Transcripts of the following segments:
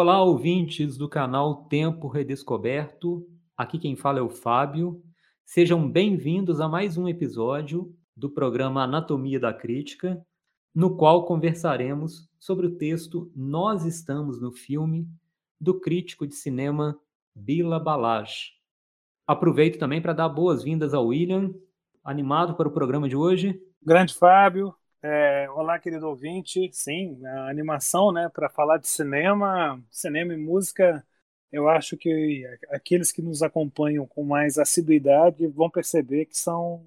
Olá, ouvintes do canal Tempo Redescoberto. Aqui quem fala é o Fábio. Sejam bem-vindos a mais um episódio do programa Anatomia da Crítica, no qual conversaremos sobre o texto Nós Estamos no Filme, do crítico de cinema Bila Balash. Aproveito também para dar boas-vindas ao William, animado para o programa de hoje. Grande Fábio, é, olá querido ouvinte, sim, a animação, né, para falar de cinema, cinema e música, eu acho que aqueles que nos acompanham com mais assiduidade vão perceber que são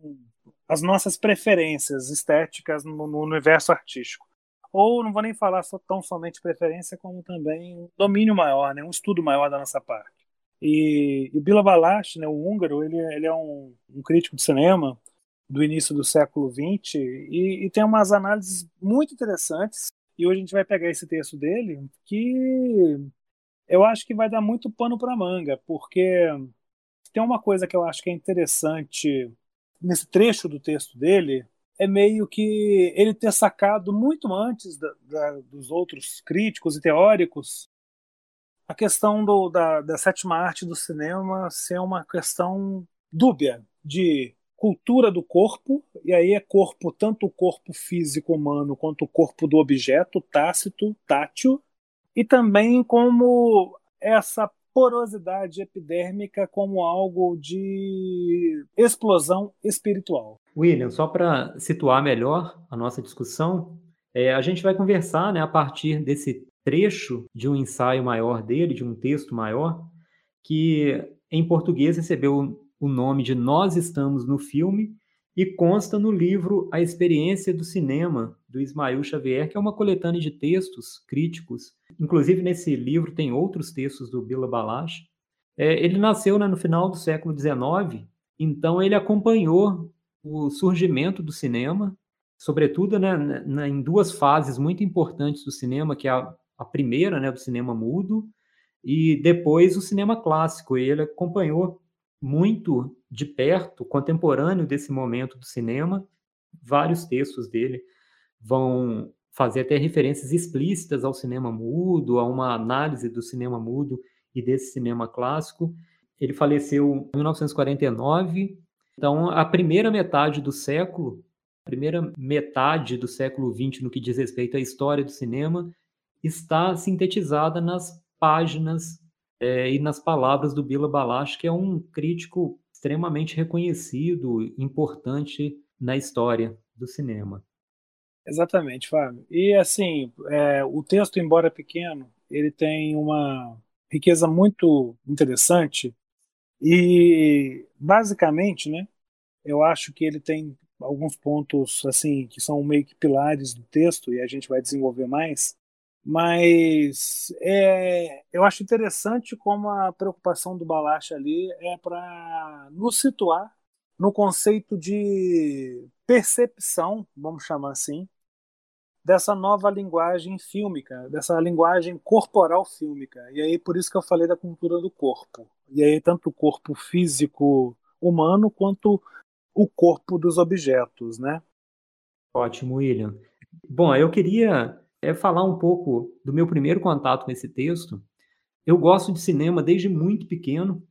as nossas preferências estéticas no, no universo artístico. Ou não vou nem falar só, tão somente preferência, como também um domínio maior, né, um estudo maior da nossa parte. E, e Bila Balash, né, o húngaro, ele, ele é um, um crítico de cinema do início do século XX e, e, tem umas análises muito interessantes. E hoje a gente vai pegar esse texto dele que eu acho que vai dar muito pano para manga, porque tem uma coisa que eu acho que é interessante nesse trecho do texto dele é meio que ele ter sacado muito antes da, da, dos outros críticos e teóricos a questão do, da, da sétima arte do cinema ser uma questão dúbia de cultura do corpo, e aí é corpo, tanto o corpo físico humano quanto o corpo do objeto, tácito, tátil, e também como essa porosidade epidérmica como algo de explosão espiritual. William, só para situar melhor a nossa discussão, é, a gente vai conversar né, a partir desse trecho de um ensaio maior dele, de um texto maior, que em português recebeu o nome de Nós Estamos no Filme e consta no livro A Experiência do Cinema, do Ismael Xavier, que é uma coletânea de textos críticos. Inclusive, nesse livro tem outros textos do Bila Balash. É, ele nasceu né, no final do século XIX, então ele acompanhou o surgimento do cinema, sobretudo né, na, em duas fases muito importantes do cinema, que é a a primeira, né, do cinema mudo, e depois o cinema clássico. E ele acompanhou muito de perto, contemporâneo desse momento do cinema. Vários textos dele vão fazer até referências explícitas ao cinema mudo, a uma análise do cinema mudo e desse cinema clássico. Ele faleceu em 1949, então a primeira metade do século, a primeira metade do século XX no que diz respeito à história do cinema, está sintetizada nas páginas é, e nas palavras do Bila Balash, que é um crítico extremamente reconhecido, importante na história do cinema. Exatamente, Fábio. E assim, é, o texto, embora pequeno, ele tem uma riqueza muito interessante e basicamente, né, eu acho que ele tem alguns pontos assim que são meio que pilares do texto e a gente vai desenvolver mais mas é, eu acho interessante como a preocupação do Balacha ali é para nos situar no conceito de percepção, vamos chamar assim, dessa nova linguagem fílmica, dessa linguagem corporal fílmica. E aí por isso que eu falei da cultura do corpo. E aí tanto o corpo físico humano quanto o corpo dos objetos, né? Ótimo, William. Bom, eu queria é falar um pouco do meu primeiro contato com esse texto. Eu gosto de cinema desde muito pequeno,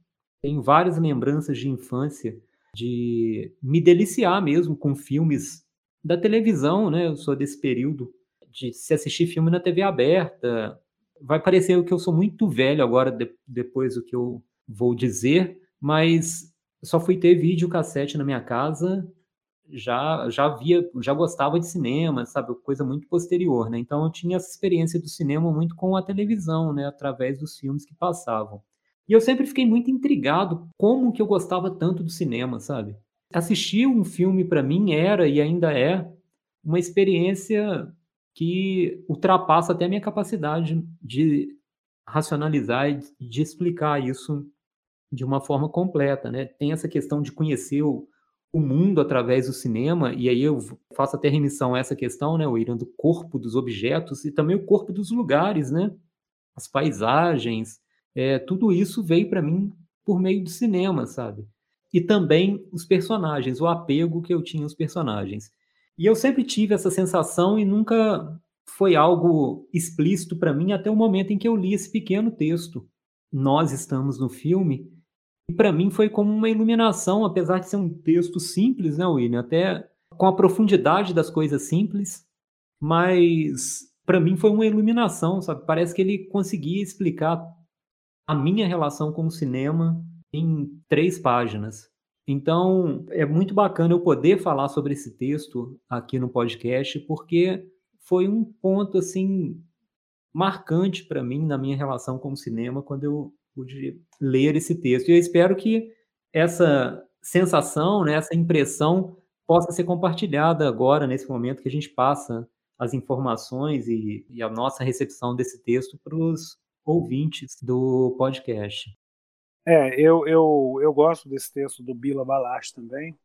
tenho várias lembranças de infância, de me deliciar mesmo com filmes da televisão, né? Eu sou desse período de se assistir filme na TV aberta. Vai parecer que eu sou muito velho agora, de, depois do que eu vou dizer, mas só fui ter videocassete na minha casa já já via, já gostava de cinema, sabe, coisa muito posterior, né? Então eu tinha essa experiência do cinema muito com a televisão, né, através dos filmes que passavam. E eu sempre fiquei muito intrigado como que eu gostava tanto do cinema, sabe? Assistir um filme para mim era e ainda é uma experiência que ultrapassa até a minha capacidade de racionalizar e de explicar isso de uma forma completa, né? Tem essa questão de conhecer o, o mundo através do cinema, e aí eu faço até remissão a essa questão, né, William, do corpo dos objetos e também o corpo dos lugares, né? As paisagens, é, tudo isso veio para mim por meio do cinema, sabe? E também os personagens, o apego que eu tinha aos personagens. E eu sempre tive essa sensação e nunca foi algo explícito para mim até o momento em que eu li esse pequeno texto. Nós estamos no filme. E para mim foi como uma iluminação, apesar de ser um texto simples, né, William? Até com a profundidade das coisas simples, mas para mim foi uma iluminação, sabe? Parece que ele conseguia explicar a minha relação com o cinema em três páginas. Então, é muito bacana eu poder falar sobre esse texto aqui no podcast, porque foi um ponto assim marcante para mim na minha relação com o cinema quando eu pude ler esse texto. E eu espero que essa sensação, né, essa impressão possa ser compartilhada agora nesse momento que a gente passa as informações e, e a nossa recepção desse texto para os ouvintes do podcast. É, eu, eu, eu gosto desse texto do Bila Balash também.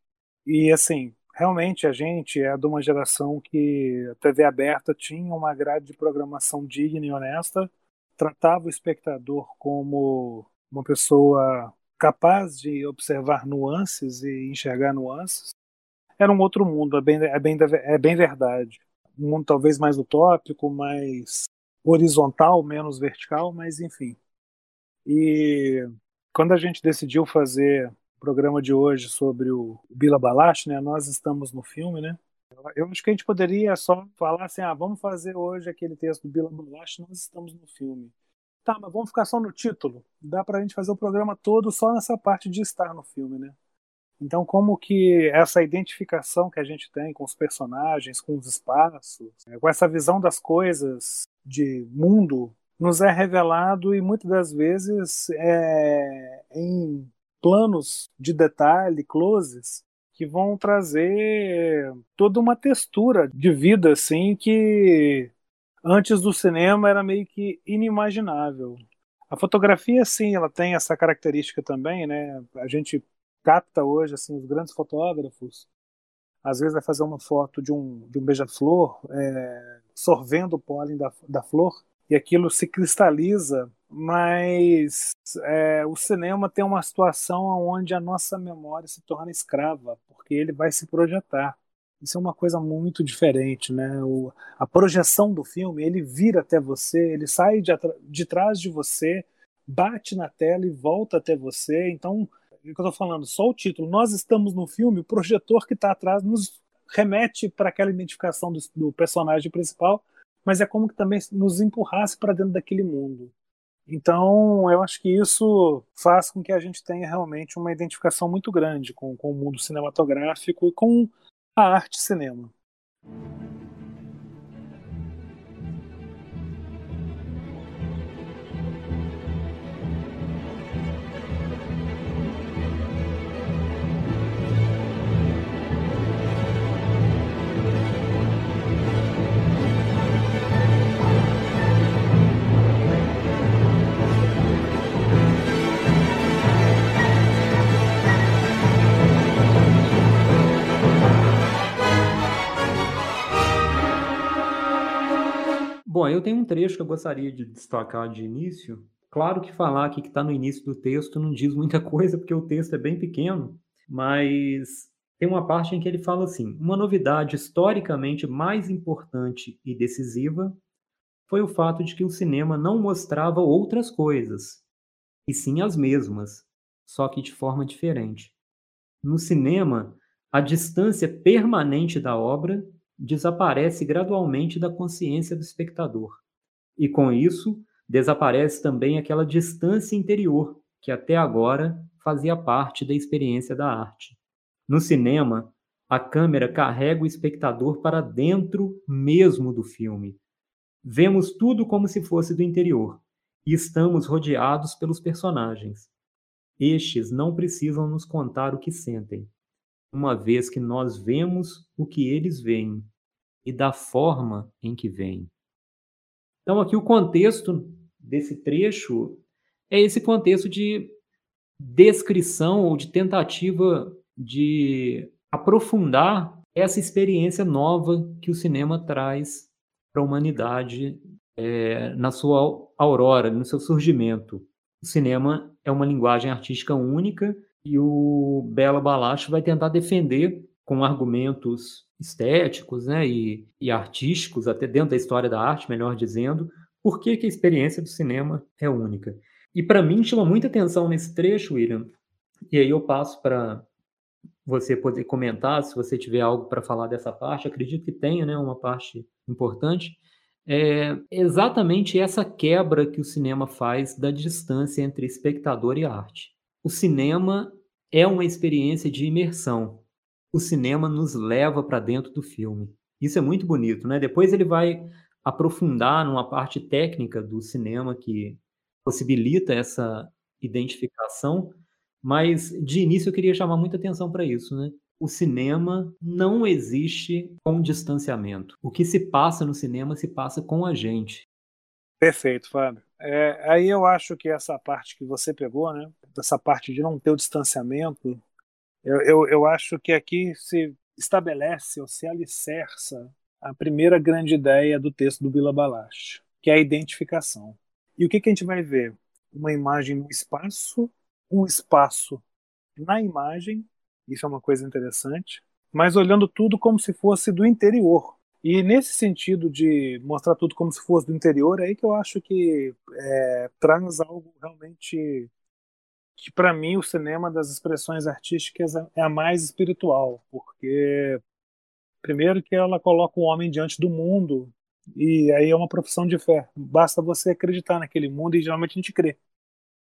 E, assim, realmente a gente é de uma geração que a TV aberta tinha uma grade de programação digna e honesta, tratava o espectador como uma pessoa capaz de observar nuances e enxergar nuances. Era um outro mundo, é bem, é bem, é bem verdade. Um mundo talvez mais utópico, mais horizontal, menos vertical, mas enfim. E quando a gente decidiu fazer o programa de hoje sobre o Bila Balash, né, nós estamos no filme, né? Eu acho que a gente poderia só falar assim, ah, vamos fazer hoje aquele texto do Bila Balash, nós estamos no filme. Tá, mas vamos ficar só no título. Dá pra gente fazer o programa todo só nessa parte de estar no filme, né? Então, como que essa identificação que a gente tem com os personagens, com os espaços, com essa visão das coisas de mundo nos é revelado e muitas das vezes é, em planos de detalhe, closes, que vão trazer toda uma textura de vida assim que antes do cinema era meio que inimaginável. A fotografia, sim, ela tem essa característica também, né? A gente capta hoje assim os grandes fotógrafos. Às vezes vai fazer uma foto de um, de um beija-flor é, sorvendo o pólen da, da flor e aquilo se cristaliza, mas é, o cinema tem uma situação onde a nossa memória se torna escrava, porque ele vai se projetar. Isso é uma coisa muito diferente, né? O, a projeção do filme, ele vira até você, ele sai de, de trás de você, bate na tela e volta até você. Então, o que eu estou falando? Só o título. Nós estamos no filme, o projetor que está atrás nos remete para aquela identificação do, do personagem principal mas é como que também nos empurrasse para dentro daquele mundo. Então, eu acho que isso faz com que a gente tenha realmente uma identificação muito grande com, com o mundo cinematográfico e com a arte cinema. Bom, eu tenho um trecho que eu gostaria de destacar de início. Claro que falar aqui que está no início do texto não diz muita coisa, porque o texto é bem pequeno, mas tem uma parte em que ele fala assim: uma novidade historicamente mais importante e decisiva foi o fato de que o cinema não mostrava outras coisas, e sim as mesmas, só que de forma diferente. No cinema, a distância permanente da obra desaparece gradualmente da consciência do espectador. E com isso, desaparece também aquela distância interior que até agora fazia parte da experiência da arte. No cinema, a câmera carrega o espectador para dentro mesmo do filme. Vemos tudo como se fosse do interior e estamos rodeados pelos personagens. Estes não precisam nos contar o que sentem uma vez que nós vemos o que eles veem e da forma em que veem. Então, aqui o contexto desse trecho é esse contexto de descrição ou de tentativa de aprofundar essa experiência nova que o cinema traz para a humanidade é, na sua aurora, no seu surgimento. O cinema é uma linguagem artística única e o Bela Balacho vai tentar defender com argumentos estéticos né, e, e, artísticos, até dentro da história da arte, melhor dizendo, por que, que a experiência do cinema é única. E para mim chama muita atenção nesse trecho, William, e aí eu passo para você poder comentar, se você tiver algo para falar dessa parte, acredito que tenha né, uma parte importante, é exatamente essa quebra que o cinema faz da distância entre espectador e arte. O cinema é uma experiência de imersão. O cinema nos leva para dentro do filme. Isso é muito bonito, né? Depois ele vai aprofundar numa parte técnica do cinema que possibilita essa identificação, mas de início eu queria chamar muita atenção para isso, né? o cinema não existe com distanciamento. O que se passa no cinema se passa com a gente. Perfeito, Fábio. É, aí eu acho que essa parte que você pegou, né, essa parte de não ter o distanciamento, eu, eu, eu acho que aqui se estabelece ou se alicerça a primeira grande ideia do texto do Bila Balash, que é a identificação. E o que, que a gente vai ver? Uma imagem no espaço, um espaço na imagem isso é uma coisa interessante. Mas olhando tudo como se fosse do interior. E nesse sentido de mostrar tudo como se fosse do interior, é aí que eu acho que é, traz algo realmente que para mim o cinema das expressões artísticas é, é a mais espiritual, porque primeiro que ela coloca o homem diante do mundo e aí é uma profissão de fé. Basta você acreditar naquele mundo e geralmente a gente crê.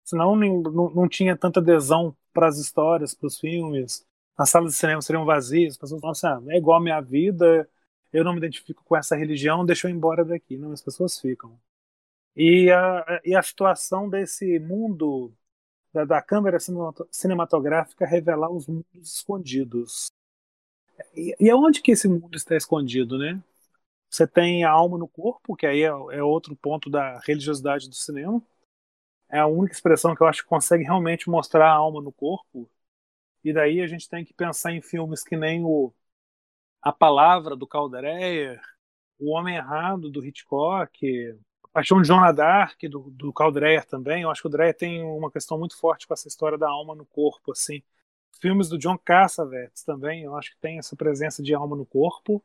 Senão não, não, tinha tanta adesão para as histórias, para os filmes, as salas de cinema seriam vazias, as pessoas falam assim, ah, é igual a minha vida, eu não me identifico com essa religião, deixa eu ir embora daqui. Não, as pessoas ficam. E a, e a situação desse mundo da, da câmera cinematográfica revelar os mundos escondidos. E, e aonde que esse mundo está escondido, né? Você tem a alma no corpo, que aí é, é outro ponto da religiosidade do cinema. É a única expressão que eu acho que consegue realmente mostrar a alma no corpo e daí a gente tem que pensar em filmes que nem o A Palavra do Caldereyer, O Homem Errado do Hitchcock, A Paixão de Joana d'Arc do, do Caldereyer também. Eu acho que o Dreyer tem uma questão muito forte com essa história da alma no corpo, assim. Filmes do John Cassavetes também, eu acho que tem essa presença de alma no corpo,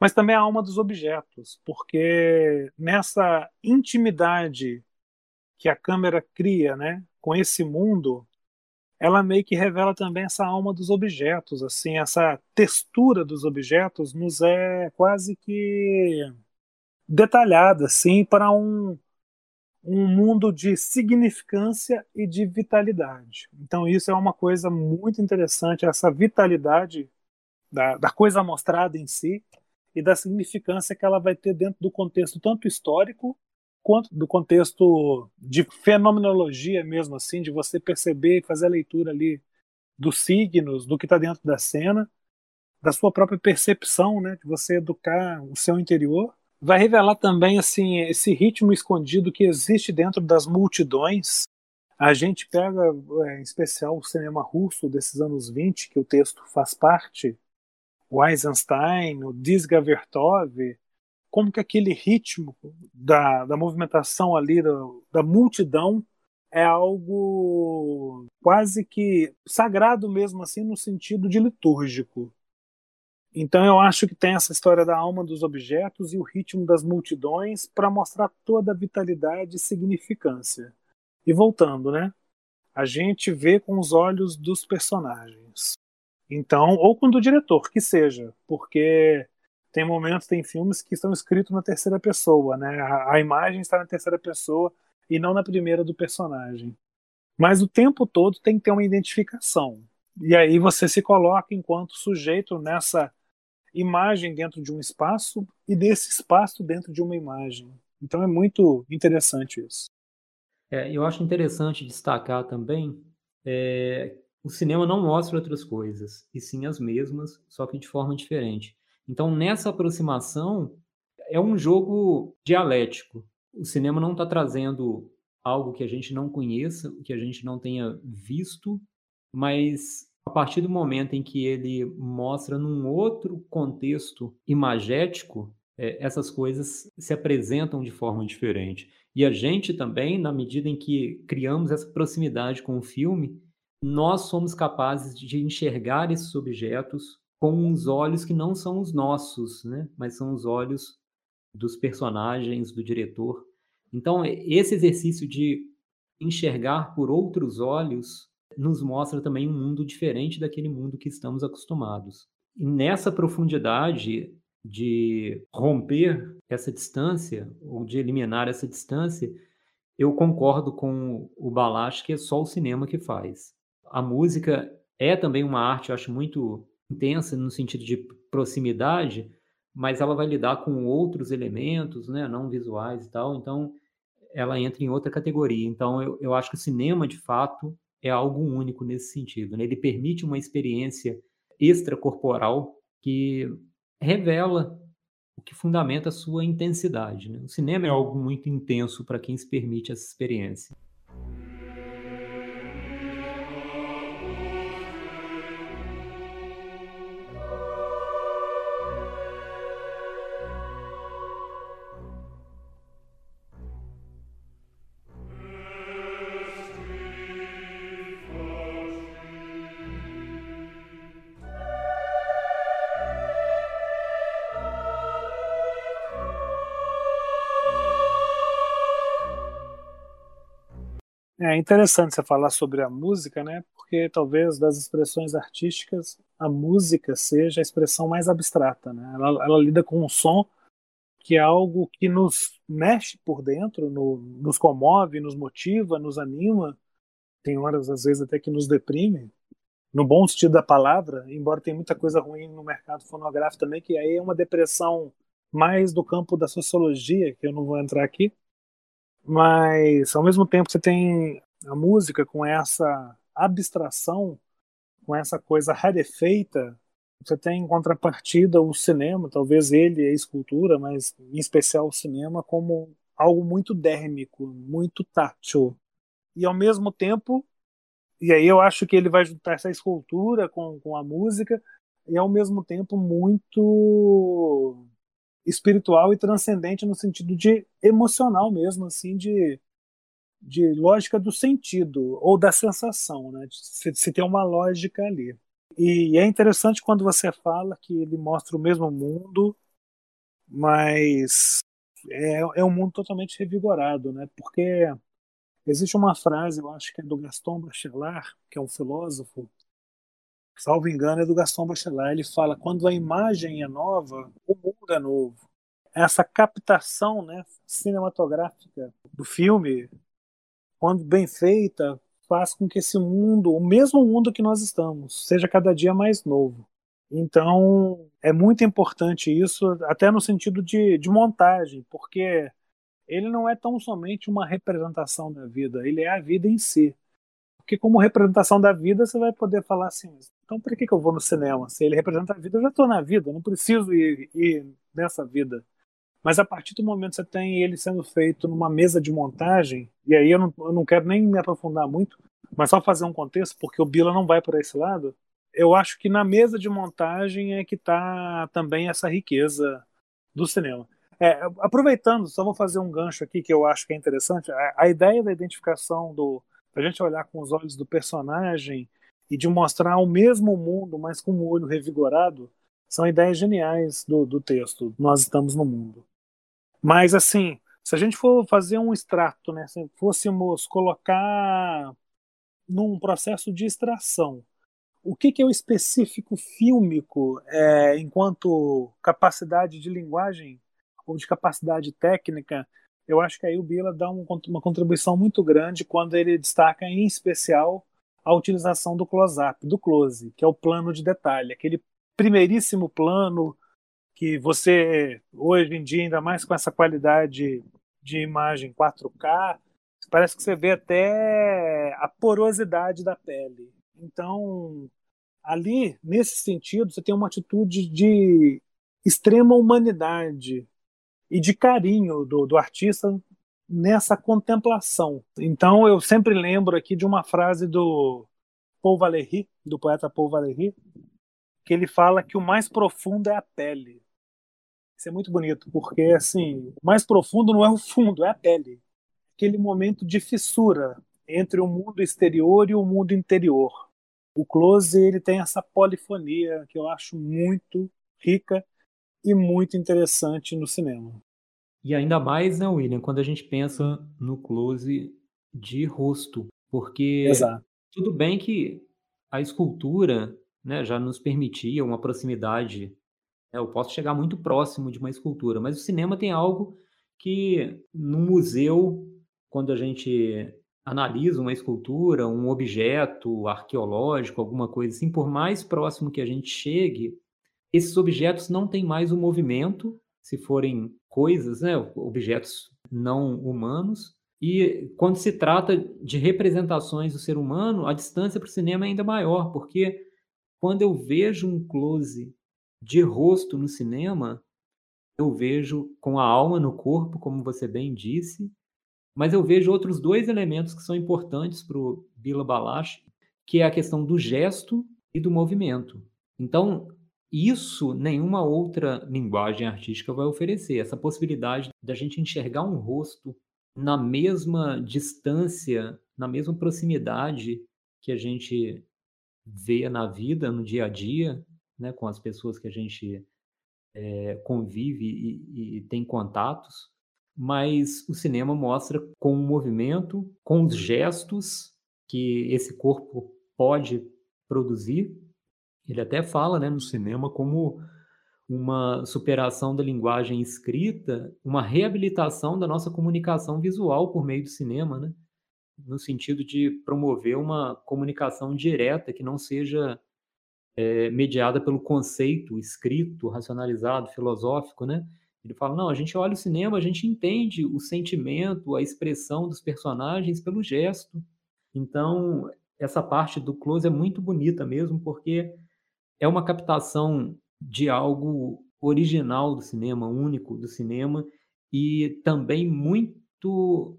mas também a alma dos objetos, porque nessa intimidade que a câmera cria, né, com esse mundo, ela meio que revela também essa alma dos objetos, assim, essa textura dos objetos nos é quase que detalhada, assim, para um, um mundo de significância e de vitalidade. Então isso é uma coisa muito interessante, essa vitalidade da, da coisa mostrada em si e da significância que ela vai ter dentro do contexto tanto histórico do contexto de fenomenologia mesmo assim, de você perceber e fazer a leitura ali dos signos, do que está dentro da cena, da sua própria percepção, né, de você educar o seu interior, vai revelar também assim esse ritmo escondido que existe dentro das multidões. A gente pega, é, em especial, o cinema russo desses anos 20, que o texto faz parte, o Eisenstein, o Disga Vertov, como que aquele ritmo da, da movimentação ali, da, da multidão, é algo quase que sagrado mesmo assim no sentido de litúrgico. Então eu acho que tem essa história da alma dos objetos e o ritmo das multidões para mostrar toda a vitalidade e significância. E voltando, né? A gente vê com os olhos dos personagens. Então, ou com o do diretor, que seja, porque tem momentos, tem filmes que estão escritos na terceira pessoa, né? A, a, imagem está na terceira pessoa e não na primeira do personagem. Mas o tempo todo tem que ter uma identificação. E aí você se coloca enquanto sujeito nessa imagem dentro de um espaço e desse espaço dentro de uma imagem. Então é muito interessante isso. É, eu acho interessante destacar também é, o cinema não mostra outras coisas, e sim as mesmas, só que de forma diferente. Então, nessa aproximação, é um jogo dialético. O cinema não está trazendo algo que a gente não conheça, que a gente não tenha visto, mas a partir do momento em que ele mostra num outro contexto imagético, é, essas coisas se apresentam de forma diferente. E a gente também, na medida em que criamos essa proximidade com o filme, nós somos capazes de enxergar esses objetos com uns olhos que não são os nossos, né? mas são os olhos dos personagens, do diretor. Então, esse exercício de enxergar por outros olhos nos mostra também um mundo diferente daquele mundo que estamos acostumados. E nessa profundidade de romper essa distância, ou de eliminar essa distância, eu concordo com o Balash que é só o cinema que faz. A música é também uma arte, eu acho, muito intensa no sentido de proximidade, mas ela vai lidar com outros elementos, né, não visuais e tal, então ela entra em outra categoria. Então eu, eu acho que o cinema, de fato, é algo único nesse sentido. Né? Ele permite uma experiência extracorporal que revela o que fundamenta a sua intensidade. Né? O cinema é algo muito intenso para quem se permite essa experiência. Interessante você falar sobre a música, né? Porque talvez das expressões artísticas, a música seja a expressão mais abstrata, né? Ela, ela lida com um som que é algo que nos mexe por dentro, no, nos comove, nos motiva, nos anima. Tem horas, às vezes, até que nos deprime, no bom sentido da palavra, embora tenha muita coisa ruim no mercado fonográfico também, que aí é uma depressão mais do campo da sociologia, que eu não vou entrar aqui, mas ao mesmo tempo você tem a música com essa abstração, com essa coisa rarefeita, você tem em contrapartida o cinema, talvez ele a escultura, mas em especial o cinema, como algo muito dérmico, muito tátil. E ao mesmo tempo, e aí eu acho que ele vai juntar essa escultura com, com a música, e ao mesmo tempo muito espiritual e transcendente no sentido de emocional mesmo, assim, de, de lógica do sentido ou da sensação, né? Se, se tem uma lógica ali. E é interessante quando você fala que ele mostra o mesmo mundo, mas é, é um mundo totalmente revigorado, né? Porque existe uma frase, eu acho que é do Gaston Bachelard, que é um filósofo, salvo engano, é do Gaston Bachelard. Ele fala: quando a imagem é nova, o mundo é novo. Essa captação né, cinematográfica do filme, quando bem feita, faz com que esse mundo, o mesmo mundo que nós estamos, seja cada dia mais novo. Então, é muito importante isso, até no sentido de, de montagem, porque ele não é tão somente uma representação da vida, ele é a vida em si. Porque como representação da vida, você vai poder falar assim, então por que, que eu vou no cinema? Se ele representa a vida, eu já estou na vida, eu não preciso ir, ir nessa vida. Mas a partir do momento que você tem ele sendo feito numa mesa de montagem, e aí eu não, eu não quero nem me aprofundar muito, mas só fazer um contexto, porque o Bila não vai por esse lado, eu acho que na mesa de montagem é que está também essa riqueza do cinema. É, aproveitando, só vou fazer um gancho aqui que eu acho que é interessante. A, a ideia da identificação do, a gente olhar com os olhos do personagem e de mostrar o mesmo mundo, mas com o olho revigorado, são ideias geniais do, do texto. Nós estamos no mundo. Mas, assim, se a gente for fazer um extrato, né, se fôssemos colocar num processo de extração, o que, que é o específico fílmico é, enquanto capacidade de linguagem ou de capacidade técnica eu acho que aí o Bila dá um, uma contribuição muito grande quando ele destaca, em especial, a utilização do close-up, do close, que é o plano de detalhe, aquele primeiríssimo plano que você, hoje em dia, ainda mais com essa qualidade de imagem 4K, parece que você vê até a porosidade da pele. Então, ali, nesse sentido, você tem uma atitude de extrema humanidade e de carinho do, do artista nessa contemplação. Então eu sempre lembro aqui de uma frase do Paul Valéry, do poeta Paul Valéry, que ele fala que o mais profundo é a pele. Isso é muito bonito, porque assim, o mais profundo não é o fundo, é a pele. Aquele momento de fissura entre o mundo exterior e o mundo interior. o close ele tem essa polifonia que eu acho muito rica e muito interessante no cinema. E ainda mais, né, William, quando a gente pensa no close de rosto, porque Exato. tudo bem que a escultura né, já nos permitia uma proximidade. Né, eu posso chegar muito próximo de uma escultura, mas o cinema tem algo que no museu, quando a gente analisa uma escultura, um objeto arqueológico, alguma coisa assim, por mais próximo que a gente chegue, esses objetos não têm mais o movimento, se forem coisas, né, objetos não humanos, e quando se trata de representações do ser humano, a distância para o cinema é ainda maior, porque quando eu vejo um close de rosto no cinema, eu vejo com a alma no corpo, como você bem disse, mas eu vejo outros dois elementos que são importantes para o Bila Balash, que é a questão do gesto e do movimento. Então, isso nenhuma outra linguagem artística vai oferecer, essa possibilidade da gente enxergar um rosto na mesma distância, na mesma proximidade que a gente vê na vida, no dia a dia, né, com as pessoas que a gente é, convive e, e, tem contatos, mas o cinema mostra com o movimento, com os gestos que esse corpo pode produzir. Ele até fala né, no cinema como uma superação da linguagem escrita, uma reabilitação da nossa comunicação visual por meio do cinema, né? No sentido de promover uma comunicação direta que não seja é, mediada pelo conceito escrito, racionalizado, filosófico, né? Ele fala, não, a gente olha o cinema, a gente entende o sentimento, a expressão dos personagens pelo gesto. Então, essa parte do close é muito bonita mesmo, porque é uma captação de algo original do cinema, único do cinema, e também muito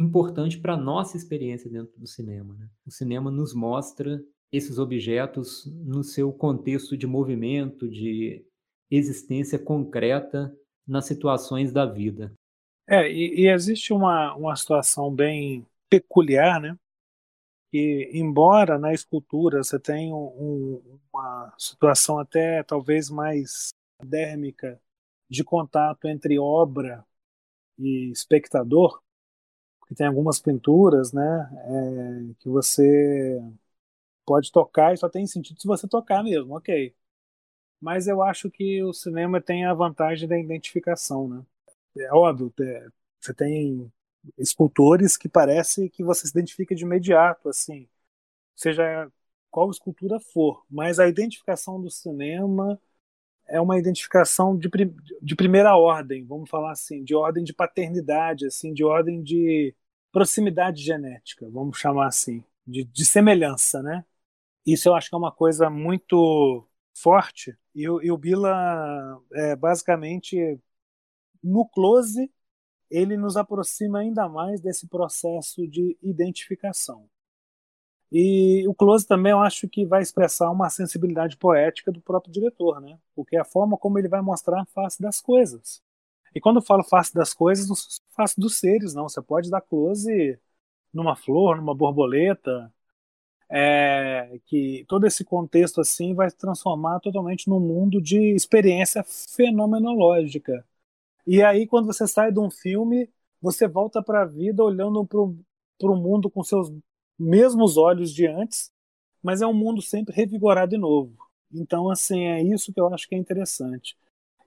importante para a nossa experiência dentro do cinema. Né? O cinema nos mostra esses objetos no seu contexto de movimento, de existência concreta nas situações da vida. É, e, e existe uma, uma situação bem peculiar, né? que, embora na escultura você tenha um, uma situação até talvez mais dérmica de contato entre obra e espectador, tem algumas pinturas, né, é, que você pode tocar e só tem sentido se você tocar mesmo, ok. Mas eu acho que o cinema tem a vantagem da identificação, né? É óbvio, é, você tem escultores que parece que você se identifica de imediato, assim, seja qual escultura for, mas a identificação do cinema é uma identificação de, de primeira ordem, vamos falar assim, de ordem de paternidade, assim, de ordem de proximidade genética, vamos chamar assim, de, de semelhança, né? Isso eu acho que é uma coisa muito forte e, e o Bila é, basicamente no close ele nos aproxima ainda mais desse processo de identificação. E o close também eu acho que vai expressar uma sensibilidade poética do próprio diretor, né? Porque é a forma como ele vai mostrar a face das coisas. E quando eu falo face das coisas, não face dos seres, não. Você pode dar close numa flor, numa borboleta, é, que todo esse contexto assim vai se transformar totalmente num mundo de experiência fenomenológica. E aí, quando você sai de um filme, você volta para a vida olhando para o mundo com seus mesmos olhos de antes, mas é um mundo sempre revigorado e novo. Então, assim, é isso que eu acho que é interessante.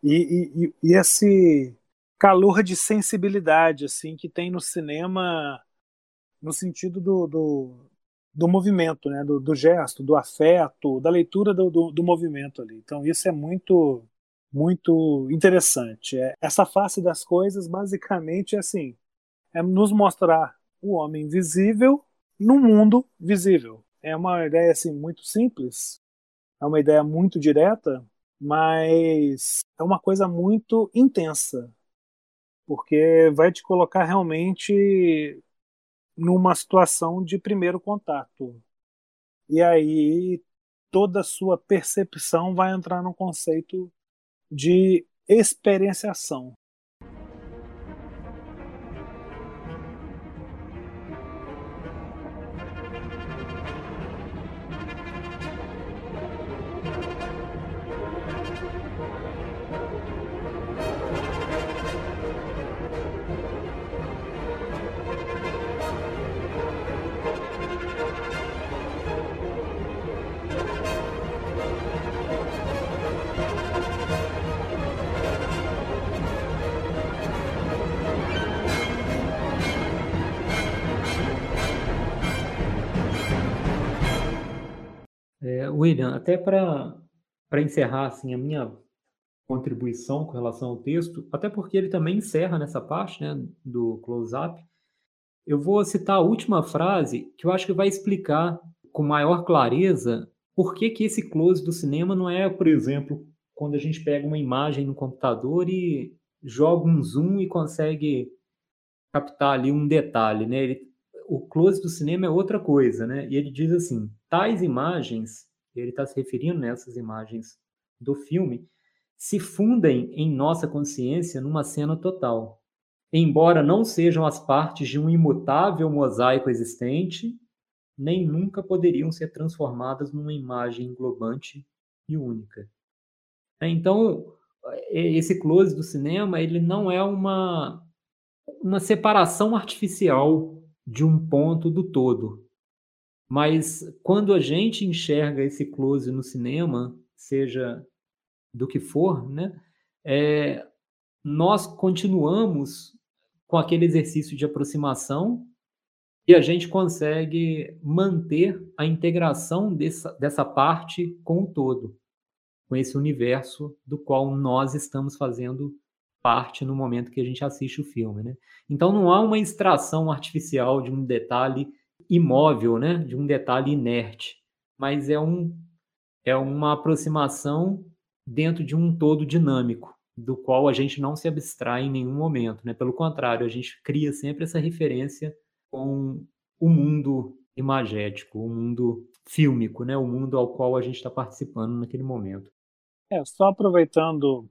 E, e, e esse calor de sensibilidade, assim, que tem no cinema, no sentido do, do, do movimento, né? Do, do, gesto, do afeto, da leitura do, do, do movimento ali. Então, isso é muito muito interessante. É, essa face das coisas, basicamente, é assim: é nos mostrar o homem visível no mundo visível. É uma ideia assim muito simples, é uma ideia muito direta, mas é uma coisa muito intensa, porque vai te colocar realmente numa situação de primeiro contato. E aí toda a sua percepção vai entrar no conceito de experienciação. William, até para encerrar assim, a minha contribuição com relação ao texto, até porque ele também encerra nessa parte né, do close-up, eu vou citar a última frase que eu acho que vai explicar com maior clareza por que, que esse close do cinema não é, por exemplo, quando a gente pega uma imagem no computador e joga um zoom e consegue captar ali um detalhe, né? Ele, o close do cinema é outra coisa, né? E ele diz assim: tais imagens, ele está se referindo nessas imagens do filme, se fundem em nossa consciência numa cena total. Embora não sejam as partes de um imutável mosaico existente, nem nunca poderiam ser transformadas numa imagem englobante e única. Então, esse close do cinema, ele não é uma, uma separação artificial de um ponto do todo. Mas quando a gente enxerga esse close no cinema, seja do que for, né, é, nós continuamos com aquele exercício de aproximação e a gente consegue manter a integração dessa, dessa parte com o todo, com esse universo do qual nós estamos fazendo parte no momento que a gente assiste o filme. Né? Então não há uma extração artificial de um detalhe imóvel, né? de um detalhe inerte, mas é, um, é uma aproximação dentro de um todo dinâmico, do qual a gente não se abstrai em nenhum momento. Né? Pelo contrário, a gente cria sempre essa referência com o mundo imagético, o mundo fílmico, né? o mundo ao qual a gente está participando naquele momento. É, só aproveitando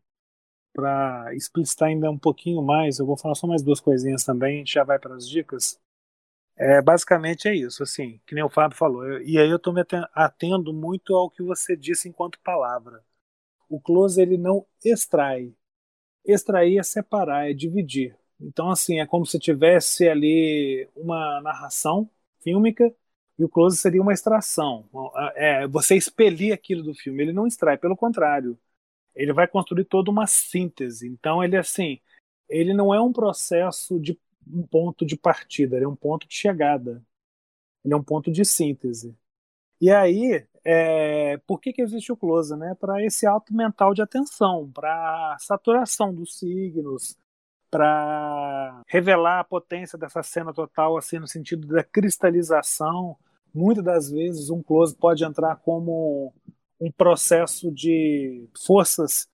para explicitar ainda um pouquinho mais, eu vou falar só mais duas coisinhas também, a gente já vai para as dicas. É, basicamente é isso, assim, que nem o Fábio falou. Eu, e aí eu estou me atendo muito ao que você disse enquanto palavra. O close ele não extrai. Extrair é separar, é dividir. Então, assim, é como se tivesse ali uma narração fílmica e o close seria uma extração. É, você expelir aquilo do filme. Ele não extrai, pelo contrário ele vai construir toda uma síntese. Então ele assim, ele não é um processo de um ponto de partida, ele é um ponto de chegada. Ele é um ponto de síntese. E aí, é, por que, que existe o close? Né? Para esse alto mental de atenção, para saturação dos signos, para revelar a potência dessa cena total, assim, no sentido da cristalização. Muitas das vezes, um close pode entrar como um processo de forças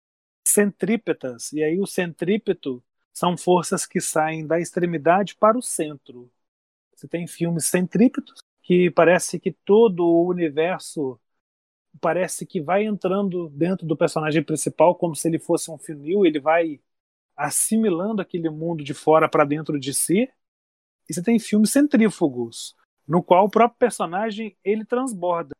centrípetas, e aí o centrípeto são forças que saem da extremidade para o centro. Você tem filmes centrípetos que parece que todo o universo parece que vai entrando dentro do personagem principal como se ele fosse um funil, ele vai assimilando aquele mundo de fora para dentro de si. E você tem filmes centrífugos, no qual o próprio personagem ele transborda.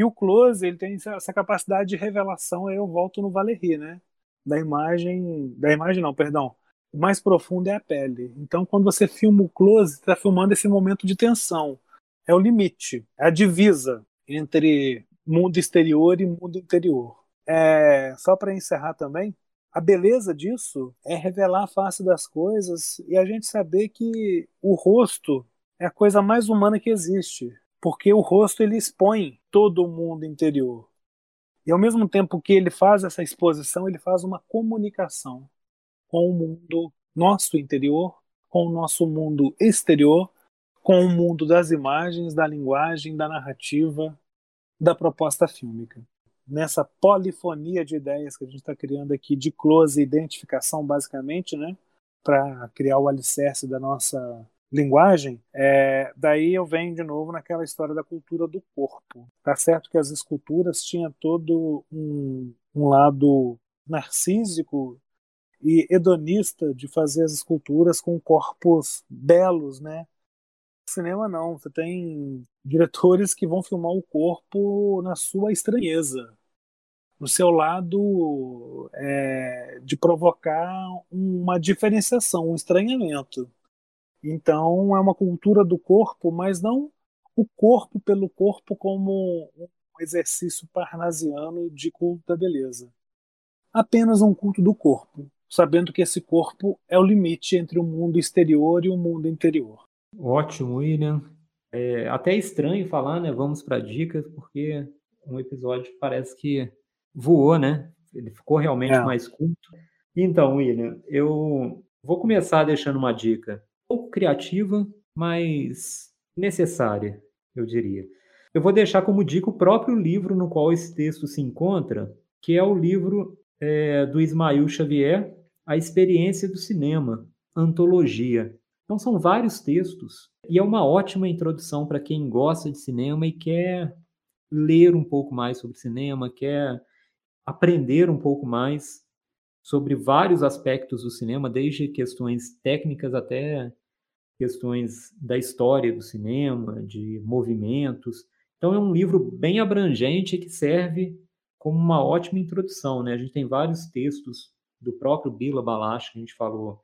E o close, ele tem essa capacidade de revelação, aí eu volto no Valéry, né? Da imagem, da imagem não, perdão. O mais profundo é a pele. Então, quando você filma o close, está filmando esse momento de tensão. É o limite, é a divisa entre mundo exterior e mundo interior. É, só para encerrar também, a beleza disso é revelar a face das coisas e a gente saber que o rosto é a coisa mais humana que existe porque o rosto ele expõe todo o mundo interior. E ao mesmo tempo que ele faz essa exposição, ele faz uma comunicação com o mundo nosso interior, com o nosso mundo exterior, com o mundo das imagens, da linguagem, da narrativa, da proposta fílmica. Nessa polifonia de ideias que a gente está criando aqui, de close identificação, basicamente, né, para criar o alicerce da nossa linguagem, é, daí eu venho de novo naquela história da cultura do corpo. Tá certo que as esculturas tinham todo um, um lado narcísico e hedonista de fazer as esculturas com corpos belos, né? cinema não, você tem diretores que vão filmar o corpo na sua estranheza, no seu lado é, de provocar uma diferenciação, um estranhamento. Então é uma cultura do corpo, mas não o corpo pelo corpo como um exercício parnasiano de culto da beleza. Apenas um culto do corpo, sabendo que esse corpo é o limite entre o mundo exterior e o mundo interior. Ótimo, William. É até estranho falar, né? Vamos para dicas, porque um episódio parece que voou, né? Ele ficou realmente é. mais curto. Então, William, eu vou começar deixando uma dica pouco criativa, mas necessária, eu diria. Eu vou deixar como dica o próprio livro no qual esse texto se encontra, que é o livro é, do Ismael Xavier, A Experiência do Cinema, Antologia. Então, são vários textos e é uma ótima introdução para quem gosta de cinema e quer ler um pouco mais sobre cinema, quer aprender um pouco mais sobre vários aspectos do cinema, desde questões técnicas até questões da história do cinema, de movimentos. Então é um livro bem abrangente que serve como uma ótima introdução, né? A gente tem vários textos do próprio Bila Balash que a gente falou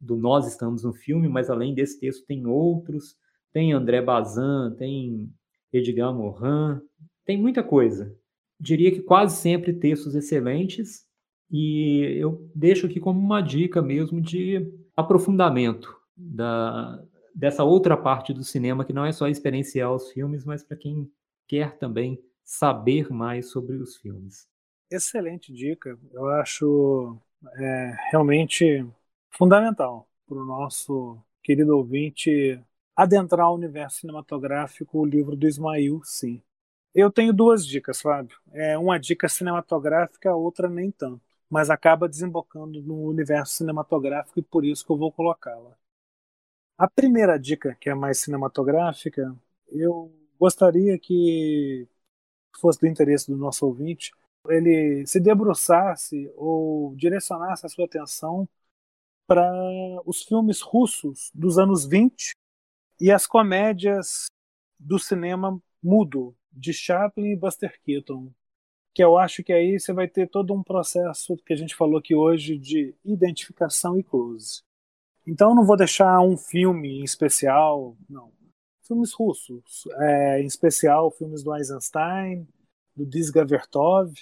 do Nós Estamos no Filme, mas além desse texto tem outros, tem André Bazin, tem Edgar Morin, tem muita coisa. Diria que quase sempre textos excelentes e eu deixo aqui como uma dica mesmo de aprofundamento da, dessa outra parte do cinema que não é só experienciar os filmes, mas para quem quer também saber mais sobre os filmes. Excelente dica. Eu acho é, realmente fundamental para o nosso querido ouvinte adentrar o universo cinematográfico, o livro do Ismail, sim. Eu tenho duas dicas, Fábio. É uma dica cinematográfica, a outra nem tanto, mas acaba desembocando no universo cinematográfico e por isso que eu vou colocá-la. A primeira dica, que é mais cinematográfica, eu gostaria que fosse do interesse do nosso ouvinte, ele se debruçasse ou direcionasse a sua atenção para os filmes russos dos anos 20 e as comédias do cinema mudo de Chaplin e Buster Keaton, que eu acho que aí você vai ter todo um processo que a gente falou aqui hoje de identificação e close. Então eu não vou deixar um filme em especial, não. Filmes russos, é, em especial filmes do Eisenstein, do Disga Vertov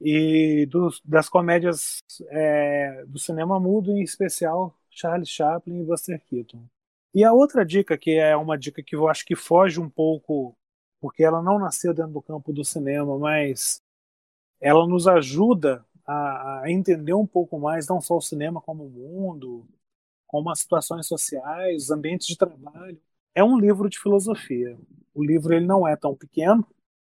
e das comédias é, do cinema mudo, em especial Charles Chaplin e Buster Keaton. E a outra dica, que é uma dica que eu acho que foge um pouco, porque ela não nasceu dentro do campo do cinema, mas ela nos ajuda a, a entender um pouco mais, não só o cinema como o mundo, como as situações sociais, os ambientes de trabalho. É um livro de filosofia. O livro ele não é tão pequeno,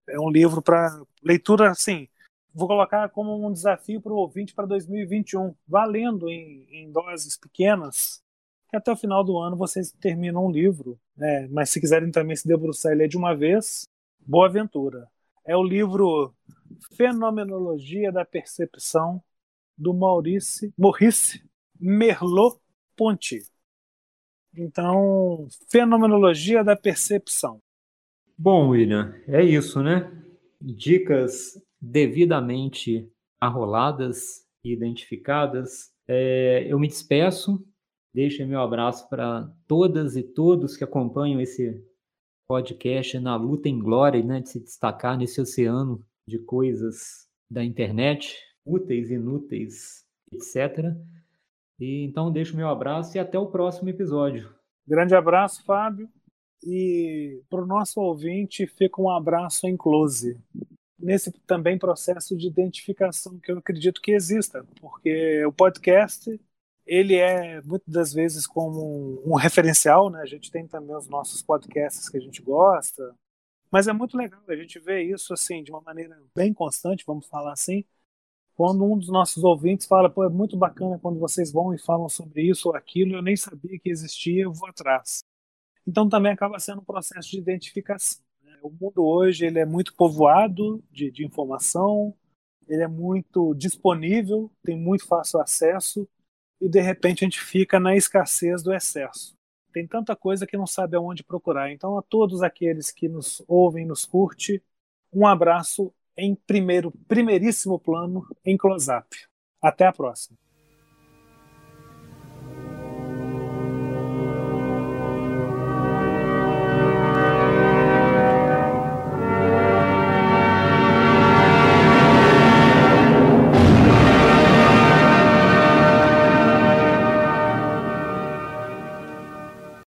é um livro para leitura assim. Vou colocar como um desafio para o ouvinte para 2021, valendo em, em doses pequenas, que até o final do ano vocês terminam um livro. Né? Mas se quiserem também se debruçar e ler de uma vez, boa aventura. É o livro Fenomenologia da Percepção, do Maurice, Maurice Merleau-Ponty. Então, Fenomenologia da Percepção. Bom, William, é isso, né? Dicas devidamente arroladas e identificadas. É, eu me despeço, deixo meu abraço para todas e todos que acompanham esse podcast na luta em glória, né, de se destacar nesse oceano de coisas da internet, úteis, inúteis, etc. E então deixo meu abraço e até o próximo episódio. Grande abraço, Fábio. E para o nosso ouvinte, fica um abraço em close. Nesse também processo de identificação que eu acredito que exista, porque o podcast ele é muitas das vezes como um, referencial, né? A gente tem também os nossos podcasts que a gente gosta, mas é muito legal a gente ver isso assim de uma maneira bem constante, vamos falar assim. Quando um dos nossos ouvintes fala, pô, é muito bacana quando vocês vão e falam sobre isso ou aquilo, eu nem sabia que existia, eu vou atrás. Então também acaba sendo um processo de identificação. Né? O mundo hoje ele é muito povoado de, de informação, ele é muito disponível, tem muito fácil acesso e de repente a gente fica na escassez do excesso. Tem tanta coisa que não sabe aonde procurar. Então a todos aqueles que nos ouvem, nos curte, um abraço em primeiro, primeiríssimo plano em close-up. Até a próxima.